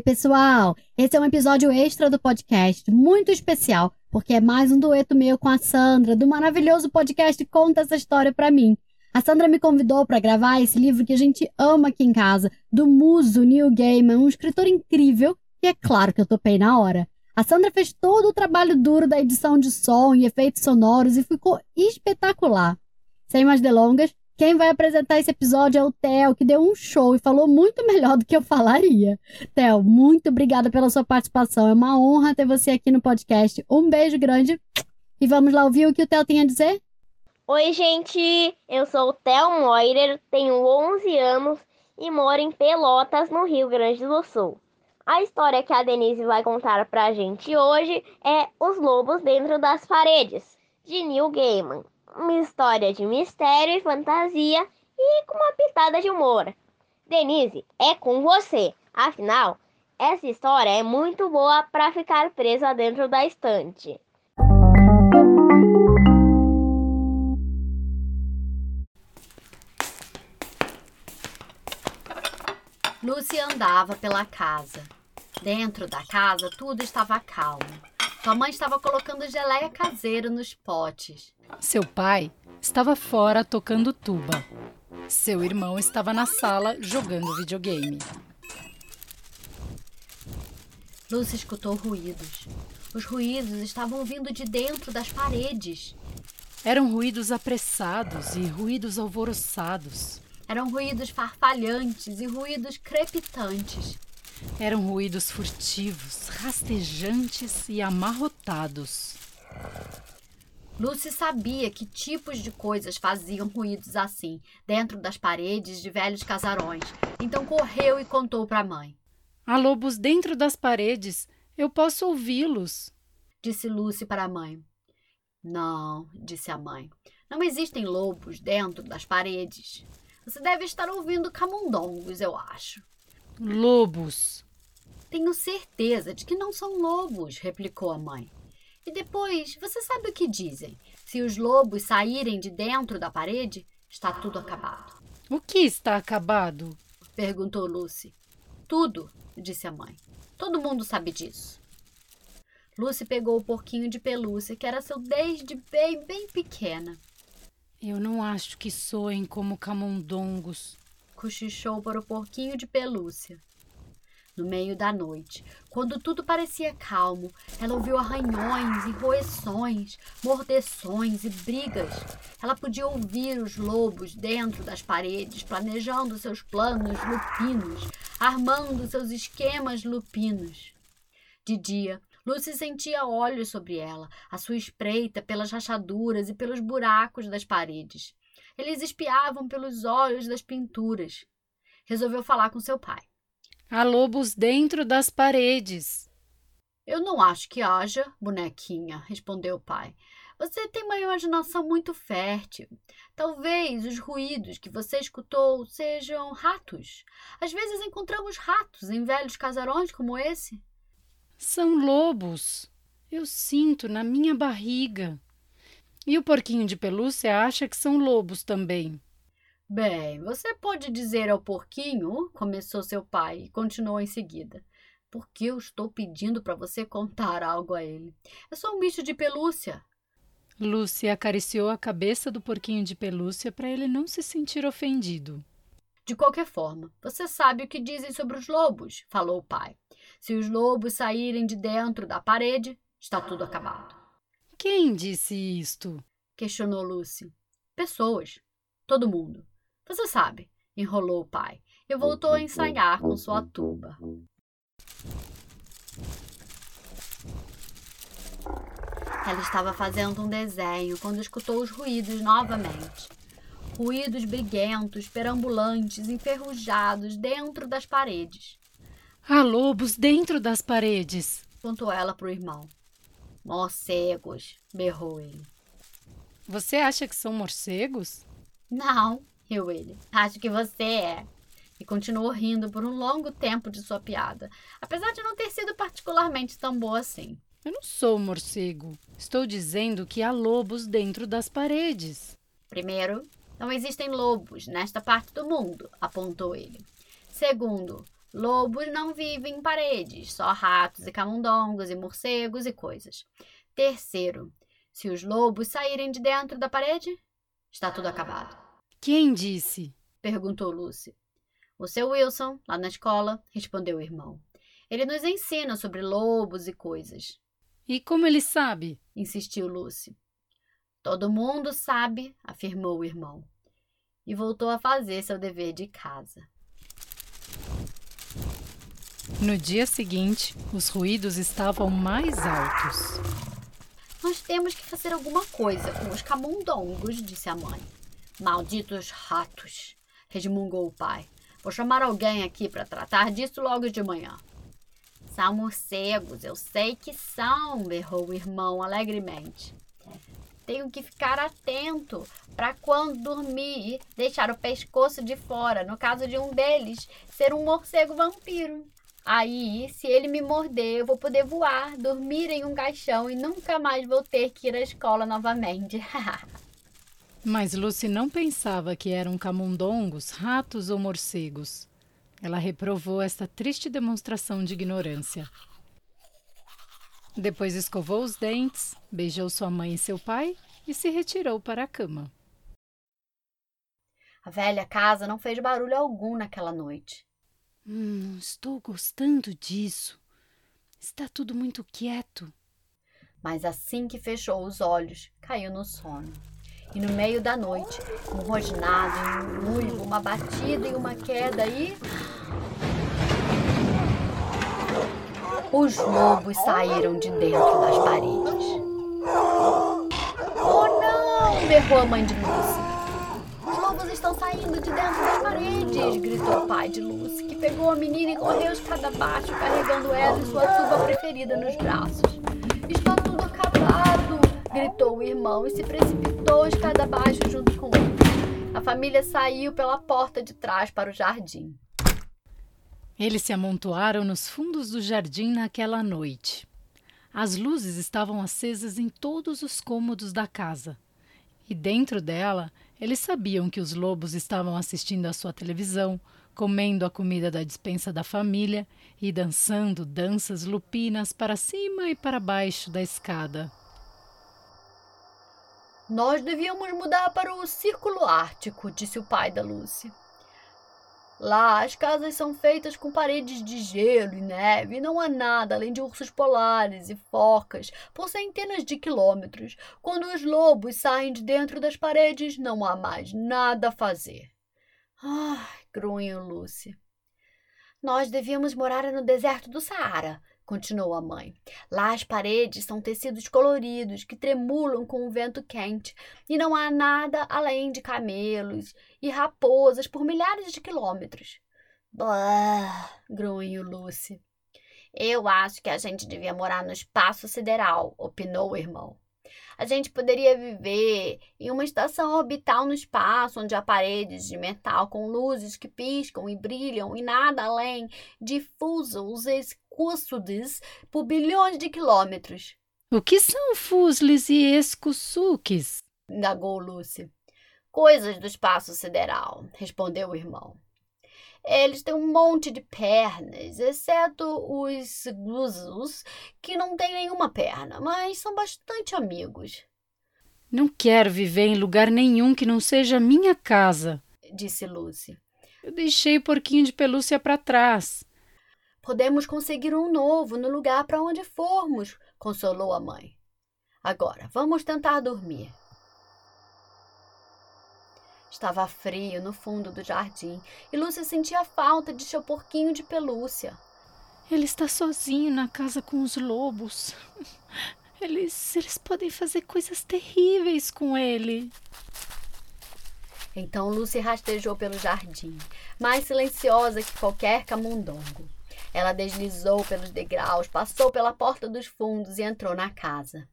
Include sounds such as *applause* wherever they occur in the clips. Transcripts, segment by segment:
Oi, pessoal! Esse é um episódio extra do podcast, muito especial, porque é mais um dueto meu com a Sandra, do maravilhoso podcast Conta essa história pra mim. A Sandra me convidou para gravar esse livro que a gente ama aqui em casa, do muso Neil Gaiman, um escritor incrível, e é claro que eu topei na hora. A Sandra fez todo o trabalho duro da edição de som e efeitos sonoros e ficou espetacular. Sem mais delongas, quem vai apresentar esse episódio é o Theo, que deu um show e falou muito melhor do que eu falaria. Theo, muito obrigada pela sua participação. É uma honra ter você aqui no podcast. Um beijo grande e vamos lá ouvir o que o Theo tem a dizer? Oi, gente! Eu sou o Theo Moirer, tenho 11 anos e moro em Pelotas, no Rio Grande do Sul. A história que a Denise vai contar pra gente hoje é Os Lobos Dentro das Paredes, de Neil Gaiman uma história de mistério e fantasia e com uma pitada de humor. Denise, é com você. Afinal, essa história é muito boa para ficar presa dentro da estante. Lucy andava pela casa. Dentro da casa tudo estava calmo. Sua mãe estava colocando geleia caseira nos potes. Seu pai estava fora tocando tuba. Seu irmão estava na sala jogando videogame. Lucy escutou ruídos. Os ruídos estavam vindo de dentro das paredes. Eram ruídos apressados e ruídos alvoroçados. Eram ruídos farfalhantes e ruídos crepitantes. Eram ruídos furtivos, rastejantes e amarrotados. Lucy sabia que tipos de coisas faziam ruídos assim, dentro das paredes de velhos casarões. Então correu e contou para a mãe. Há lobos dentro das paredes. Eu posso ouvi-los, disse Lucy para a mãe. Não, disse a mãe. Não existem lobos dentro das paredes. Você deve estar ouvindo camundongos, eu acho. Lobos. Tenho certeza de que não são lobos, replicou a mãe. E depois, você sabe o que dizem? Se os lobos saírem de dentro da parede, está tudo acabado. O que está acabado? perguntou Lucy. Tudo, disse a mãe. Todo mundo sabe disso. Lucy pegou o porquinho de pelúcia, que era seu desde bem, bem pequena. Eu não acho que soem como camundongos, cochichou para o porquinho de pelúcia. No meio da noite, quando tudo parecia calmo, ela ouviu arranhões e roeções, mordeções e brigas. Ela podia ouvir os lobos dentro das paredes, planejando seus planos lupinos, armando seus esquemas lupinos. De dia, Lucy sentia olhos sobre ela, a sua espreita pelas rachaduras e pelos buracos das paredes. Eles espiavam pelos olhos das pinturas. Resolveu falar com seu pai. Há lobos dentro das paredes. Eu não acho que haja, bonequinha, respondeu o pai. Você tem uma imaginação muito fértil. Talvez os ruídos que você escutou sejam ratos. Às vezes encontramos ratos em velhos casarões como esse. São lobos. Eu sinto na minha barriga. E o porquinho de pelúcia acha que são lobos também. Bem, você pode dizer ao porquinho, começou seu pai e continuou em seguida. Porque eu estou pedindo para você contar algo a ele. É só um bicho de pelúcia. Lúcia acariciou a cabeça do porquinho de pelúcia para ele não se sentir ofendido. De qualquer forma, você sabe o que dizem sobre os lobos, falou o pai. Se os lobos saírem de dentro da parede, está tudo acabado. Quem disse isto? questionou Lucy. Pessoas. Todo mundo. Você sabe, enrolou o pai e voltou a ensaiar com sua tuba. Ela estava fazendo um desenho quando escutou os ruídos novamente. Ruídos briguentos, perambulantes, enferrujados dentro das paredes. Há lobos dentro das paredes, contou ela para o irmão. Morcegos, berrou ele. Você acha que são morcegos? Não, riu ele. Acho que você é. E continuou rindo por um longo tempo de sua piada, apesar de não ter sido particularmente tão boa assim. Eu não sou morcego. Estou dizendo que há lobos dentro das paredes. Primeiro, não existem lobos nesta parte do mundo, apontou ele. Segundo, Lobos não vivem em paredes, só ratos e camundongos e morcegos e coisas. Terceiro, se os lobos saírem de dentro da parede, está tudo acabado. Quem disse? perguntou Lucy. O seu Wilson, lá na escola, respondeu o irmão. Ele nos ensina sobre lobos e coisas. E como ele sabe? insistiu Lucy. Todo mundo sabe, afirmou o irmão, e voltou a fazer seu dever de casa. No dia seguinte, os ruídos estavam mais altos. Nós temos que fazer alguma coisa com os camundongos, disse a mãe. Malditos ratos, resmungou o pai. Vou chamar alguém aqui para tratar disso logo de manhã. São morcegos, eu sei que são, berrou o irmão alegremente. Tenho que ficar atento para quando dormir deixar o pescoço de fora, no caso de um deles ser um morcego vampiro. Aí, se ele me morder, eu vou poder voar, dormir em um caixão e nunca mais vou ter que ir à escola novamente. *laughs* Mas Lucy não pensava que eram camundongos, ratos ou morcegos. Ela reprovou esta triste demonstração de ignorância. Depois escovou os dentes, beijou sua mãe e seu pai e se retirou para a cama. A velha casa não fez barulho algum naquela noite. Hum, estou gostando disso. Está tudo muito quieto. Mas assim que fechou os olhos, caiu no sono. E no meio da noite, um rosnado, um uivo, uma batida e uma queda e. Os lobos saíram de dentro das paredes. Oh não! berrou a mãe de Lucy lobos estão saindo de dentro das paredes! gritou o pai de Lucy, que pegou a menina e correu escada abaixo, carregando ela e sua tuba preferida nos braços. Gritou o irmão e se precipitou escada abaixo junto com ele. A família saiu pela porta de trás para o jardim. Eles se amontoaram nos fundos do jardim naquela noite. As luzes estavam acesas em todos os cômodos da casa. E dentro dela eles sabiam que os lobos estavam assistindo à sua televisão, comendo a comida da dispensa da família e dançando danças lupinas para cima e para baixo da escada. Nós devíamos mudar para o Círculo Ártico, disse o pai da Lúcia. Lá as casas são feitas com paredes de gelo e neve e não há nada além de ursos polares e focas por centenas de quilômetros. Quando os lobos saem de dentro das paredes, não há mais nada a fazer. Ai, grunhiu Lúcia. Nós devíamos morar no deserto do Saara, continuou a mãe. Lá as paredes são tecidos coloridos que tremulam com o vento quente e não há nada além de camelos e raposas por milhares de quilômetros. Bah, grunhiu Lucy. Eu acho que a gente devia morar no espaço sideral, opinou o irmão. A gente poderia viver em uma estação orbital no espaço, onde há paredes de metal com luzes que piscam e brilham e nada além de fusos escúcidos por bilhões de quilômetros. O que são fusles e escussuques? indagou Lucy. Coisas do espaço sideral, respondeu o irmão. Eles têm um monte de pernas, exceto os glusos, que não têm nenhuma perna, mas são bastante amigos. Não quero viver em lugar nenhum que não seja minha casa, disse Lucy. Eu deixei o porquinho de pelúcia para trás. Podemos conseguir um novo no lugar para onde formos, consolou a mãe. Agora, vamos tentar dormir. Estava frio no fundo do jardim e Lúcia sentia falta de seu porquinho de pelúcia. Ele está sozinho na casa com os lobos. Eles, eles podem fazer coisas terríveis com ele. Então Lúcia rastejou pelo jardim, mais silenciosa que qualquer camundongo. Ela deslizou pelos degraus, passou pela porta dos fundos e entrou na casa.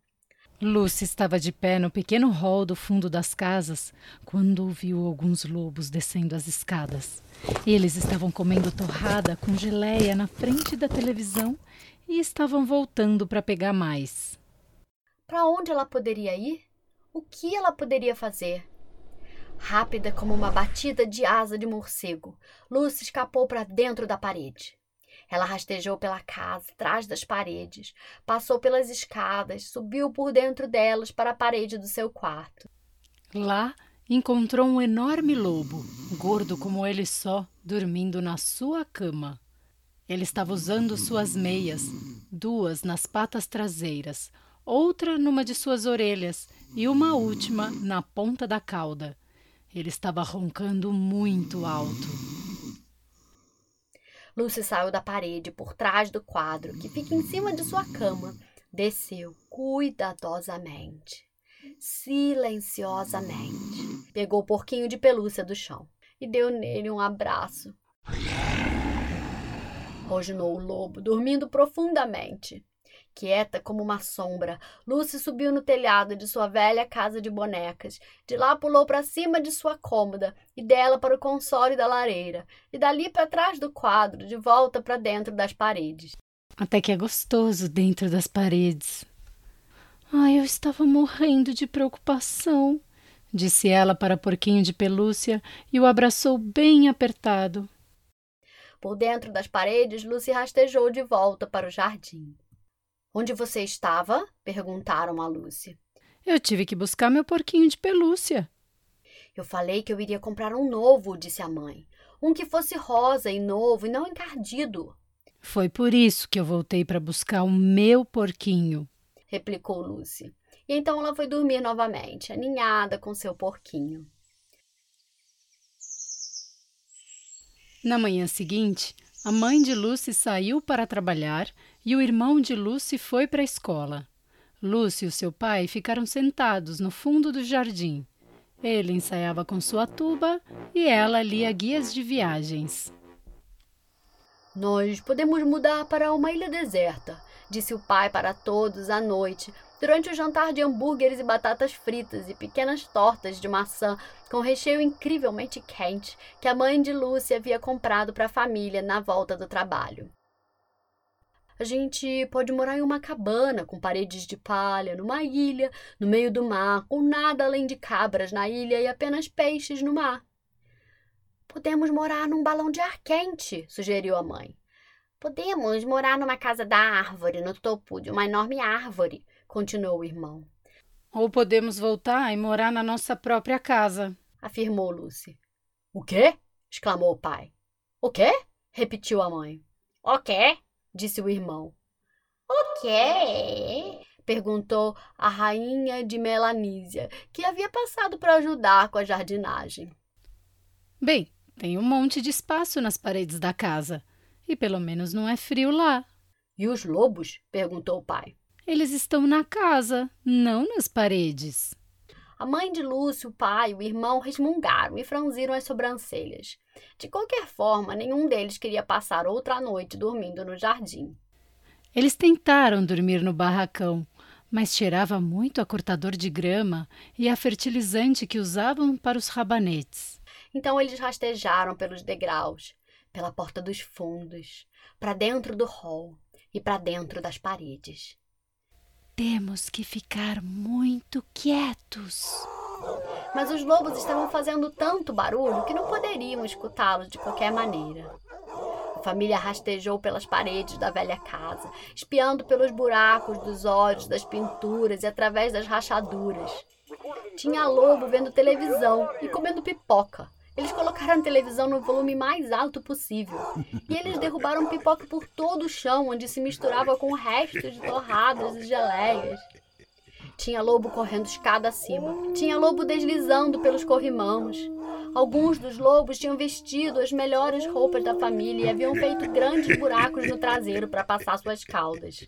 Lucy estava de pé no pequeno hall do fundo das casas quando ouviu alguns lobos descendo as escadas. Eles estavam comendo torrada com geleia na frente da televisão e estavam voltando para pegar mais. Para onde ela poderia ir? O que ela poderia fazer? Rápida como uma batida de asa de morcego, Lucy escapou para dentro da parede. Ela rastejou pela casa, atrás das paredes, passou pelas escadas, subiu por dentro delas para a parede do seu quarto. Lá encontrou um enorme lobo, gordo como ele só, dormindo na sua cama. Ele estava usando suas meias, duas nas patas traseiras, outra numa de suas orelhas e uma última na ponta da cauda. Ele estava roncando muito alto. Lucy saiu da parede por trás do quadro que fica em cima de sua cama. Desceu cuidadosamente, silenciosamente. Pegou o porquinho de pelúcia do chão e deu nele um abraço. Rosnou o lobo, dormindo profundamente. Quieta como uma sombra, Lucy subiu no telhado de sua velha casa de bonecas. De lá pulou para cima de sua cômoda e dela para o console da lareira, e dali para trás do quadro, de volta para dentro das paredes. Até que é gostoso dentro das paredes. Ai, eu estava morrendo de preocupação, disse ela para Porquinho de Pelúcia e o abraçou bem apertado. Por dentro das paredes, Lucy rastejou de volta para o jardim. Onde você estava? perguntaram a Lúcia. Eu tive que buscar meu porquinho de pelúcia. Eu falei que eu iria comprar um novo, disse a mãe. Um que fosse rosa e novo e não encardido. Foi por isso que eu voltei para buscar o meu porquinho, replicou Lucy. E então ela foi dormir novamente, aninhada com seu porquinho. Na manhã seguinte, a mãe de Lucy saiu para trabalhar e o irmão de Lucy foi para a escola. Lucy e seu pai ficaram sentados no fundo do jardim. Ele ensaiava com sua tuba e ela lia guias de viagens. Nós podemos mudar para uma ilha deserta, disse o pai para todos à noite, durante o jantar de hambúrgueres e batatas fritas e pequenas tortas de maçã com recheio incrivelmente quente que a mãe de Lúcia havia comprado para a família na volta do trabalho. A gente pode morar em uma cabana com paredes de palha, numa ilha, no meio do mar, com nada além de cabras na ilha e apenas peixes no mar. Podemos morar num balão de ar quente, sugeriu a mãe. Podemos morar numa casa da árvore, no topo de uma enorme árvore, continuou o irmão. Ou podemos voltar e morar na nossa própria casa, afirmou Lucy. O quê? exclamou o pai. O quê? repetiu a mãe. O quê? Disse o irmão. O quê? perguntou a rainha de Melanísia, que havia passado para ajudar com a jardinagem. Bem, tem um monte de espaço nas paredes da casa. E pelo menos não é frio lá. E os lobos? perguntou o pai. Eles estão na casa, não nas paredes. A mãe de Lúcio, o pai e o irmão resmungaram e franziram as sobrancelhas. De qualquer forma, nenhum deles queria passar outra noite dormindo no jardim. Eles tentaram dormir no barracão, mas cheirava muito a cortador de grama e a fertilizante que usavam para os rabanetes. Então eles rastejaram pelos degraus, pela porta dos fundos, para dentro do hall e para dentro das paredes. Temos que ficar muito quietos. Mas os lobos estavam fazendo tanto barulho que não poderiam escutá-los de qualquer maneira. A família rastejou pelas paredes da velha casa, espiando pelos buracos dos olhos, das pinturas e através das rachaduras. Tinha lobo vendo televisão e comendo pipoca. Eles colocaram a televisão no volume mais alto possível. E eles derrubaram pipoca por todo o chão, onde se misturava com restos de torradas e geleias. Tinha lobo correndo escada acima. Tinha lobo deslizando pelos corrimãos. Alguns dos lobos tinham vestido as melhores roupas da família e haviam feito grandes buracos no traseiro para passar suas caudas.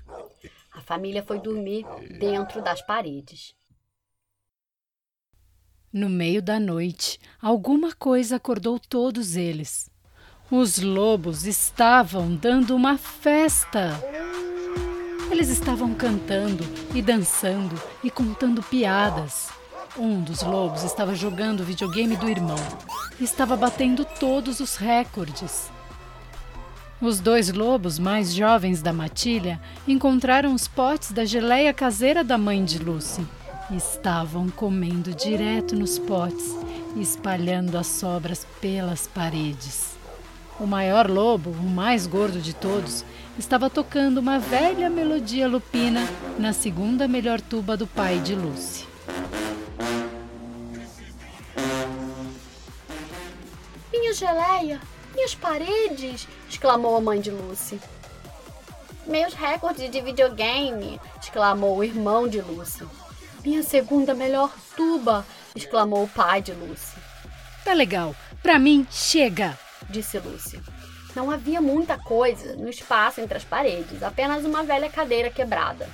A família foi dormir dentro das paredes. No meio da noite, alguma coisa acordou todos eles. Os lobos estavam dando uma festa. Eles estavam cantando e dançando e contando piadas. Um dos lobos estava jogando o videogame do irmão estava batendo todos os recordes. Os dois lobos mais jovens da matilha encontraram os potes da geleia caseira da mãe de Lucy Estavam comendo direto nos potes espalhando as sobras pelas paredes. O maior lobo, o mais gordo de todos, estava tocando uma velha melodia lupina na segunda melhor tuba do pai de Lucy. Minha geleia, minhas paredes! exclamou a mãe de Lucy. Meus recordes de videogame! exclamou o irmão de Lucy. Minha segunda melhor tuba! exclamou o pai de Lucy. Tá legal, pra mim chega! disse Lucy. Não havia muita coisa no espaço entre as paredes, apenas uma velha cadeira quebrada.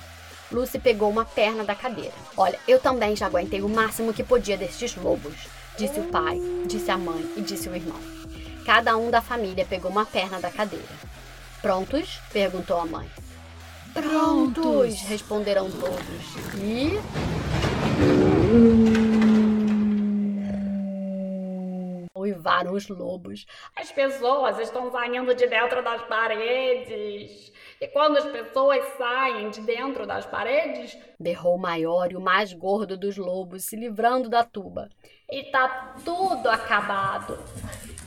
Lucy pegou uma perna da cadeira. Olha, eu também já aguentei o máximo que podia destes lobos, disse o pai, disse a mãe e disse o irmão. Cada um da família pegou uma perna da cadeira. Prontos? perguntou a mãe. Prontos! responderam todos. E. Uivaram os lobos. As pessoas estão saindo de dentro das paredes. E quando as pessoas saem de dentro das paredes, berrou o maior e o mais gordo dos lobos, se livrando da tuba. E tá tudo acabado.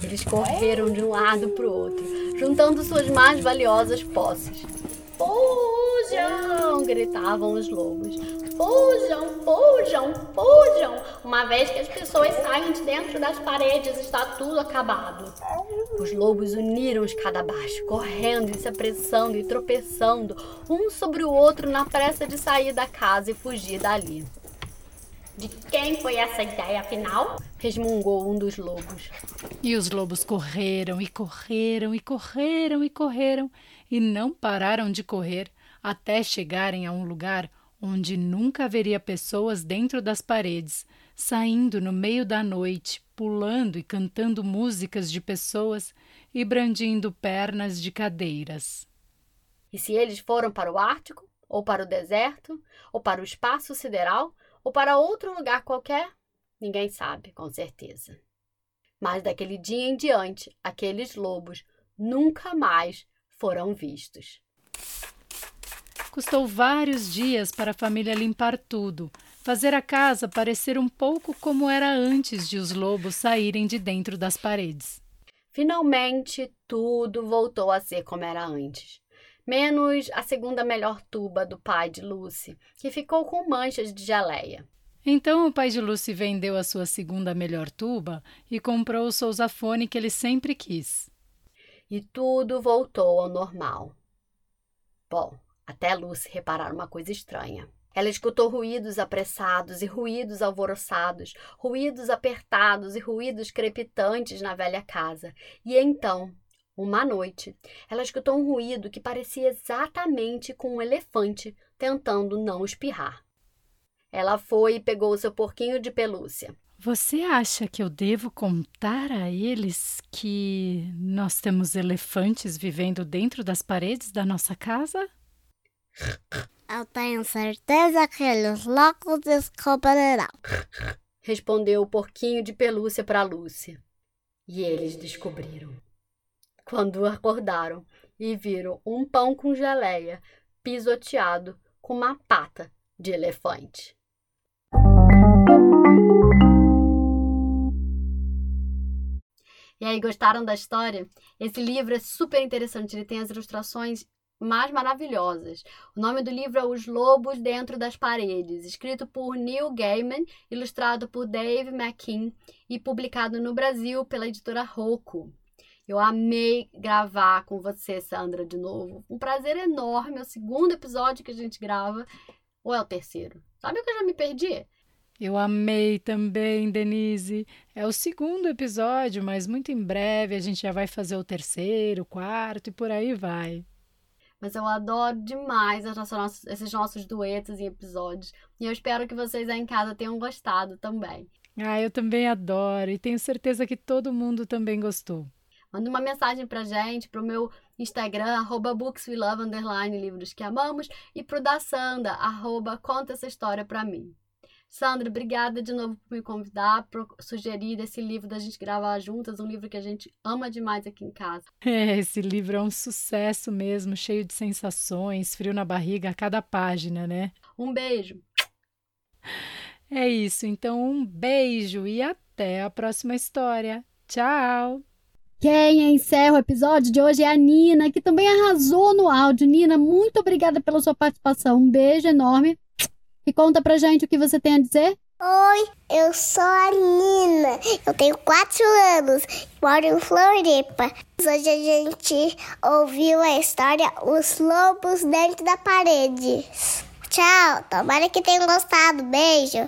Eles correram de um lado para o outro, juntando suas mais valiosas posses. Fujam! gritavam os lobos. Fujam, fujam, fujam! Uma vez que as pessoas saem de dentro das paredes, está tudo acabado. Os lobos uniram escada abaixo, correndo e se apressando e tropeçando, um sobre o outro na pressa de sair da casa e fugir dali. De quem foi essa ideia, afinal? resmungou um dos lobos. E os lobos correram e correram e correram e correram e não pararam de correr até chegarem a um lugar onde nunca haveria pessoas dentro das paredes, saindo no meio da noite, pulando e cantando músicas de pessoas e brandindo pernas de cadeiras. E se eles foram para o Ártico, ou para o deserto, ou para o espaço sideral, ou para outro lugar qualquer? Ninguém sabe, com certeza. Mas daquele dia em diante, aqueles lobos nunca mais foram vistos. Custou vários dias para a família limpar tudo, fazer a casa parecer um pouco como era antes de os lobos saírem de dentro das paredes. Finalmente, tudo voltou a ser como era antes menos a segunda melhor tuba do pai de Lucy, que ficou com manchas de geleia. Então o pai de Lucy vendeu a sua segunda melhor tuba e comprou o sousafone que ele sempre quis. E tudo voltou ao normal. Bom, até Lucy reparar uma coisa estranha. Ela escutou ruídos apressados e ruídos alvoroçados, ruídos apertados e ruídos crepitantes na velha casa. E então uma noite, ela escutou um ruído que parecia exatamente com um elefante tentando não espirrar. Ela foi e pegou seu porquinho de pelúcia. Você acha que eu devo contar a eles que nós temos elefantes vivendo dentro das paredes da nossa casa? Eu tenho certeza que eles logo descobrirão. Respondeu o porquinho de pelúcia para Lúcia. E eles descobriram quando acordaram e viram um pão com geleia pisoteado com uma pata de elefante. E aí, gostaram da história? Esse livro é super interessante, ele tem as ilustrações mais maravilhosas. O nome do livro é Os Lobos Dentro das Paredes, escrito por Neil Gaiman, ilustrado por Dave McKean e publicado no Brasil pela editora Rocco. Eu amei gravar com você, Sandra, de novo. Um prazer enorme. É o segundo episódio que a gente grava. Ou é o terceiro? Sabe que eu já me perdi? Eu amei também, Denise. É o segundo episódio, mas muito em breve a gente já vai fazer o terceiro, o quarto e por aí vai. Mas eu adoro demais esses nossos duetos e episódios. E eu espero que vocês aí em casa tenham gostado também. Ah, eu também adoro e tenho certeza que todo mundo também gostou. Manda uma mensagem pra gente, pro meu Instagram, arroba bookswelove, underline, livros que amamos, e pro da Sandra, arroba conta essa história pra mim. Sandra, obrigada de novo por me convidar, por sugerir esse livro da gente gravar juntas, um livro que a gente ama demais aqui em casa. *laughs* É, esse livro é um sucesso mesmo, cheio de sensações, frio na barriga a cada página, né? Um beijo. É isso, então um beijo e até até a próxima história. Tchau! Quem encerra o episódio de hoje é a Nina, que também arrasou no áudio. Nina, muito obrigada pela sua participação. Um beijo enorme e conta pra gente o que você tem a dizer. Oi, eu sou a Nina, eu tenho quatro anos, moro em Floripa. Hoje a gente ouviu a história Os Lobos Dentro da Parede. Tchau, tomara que tenham gostado, beijo!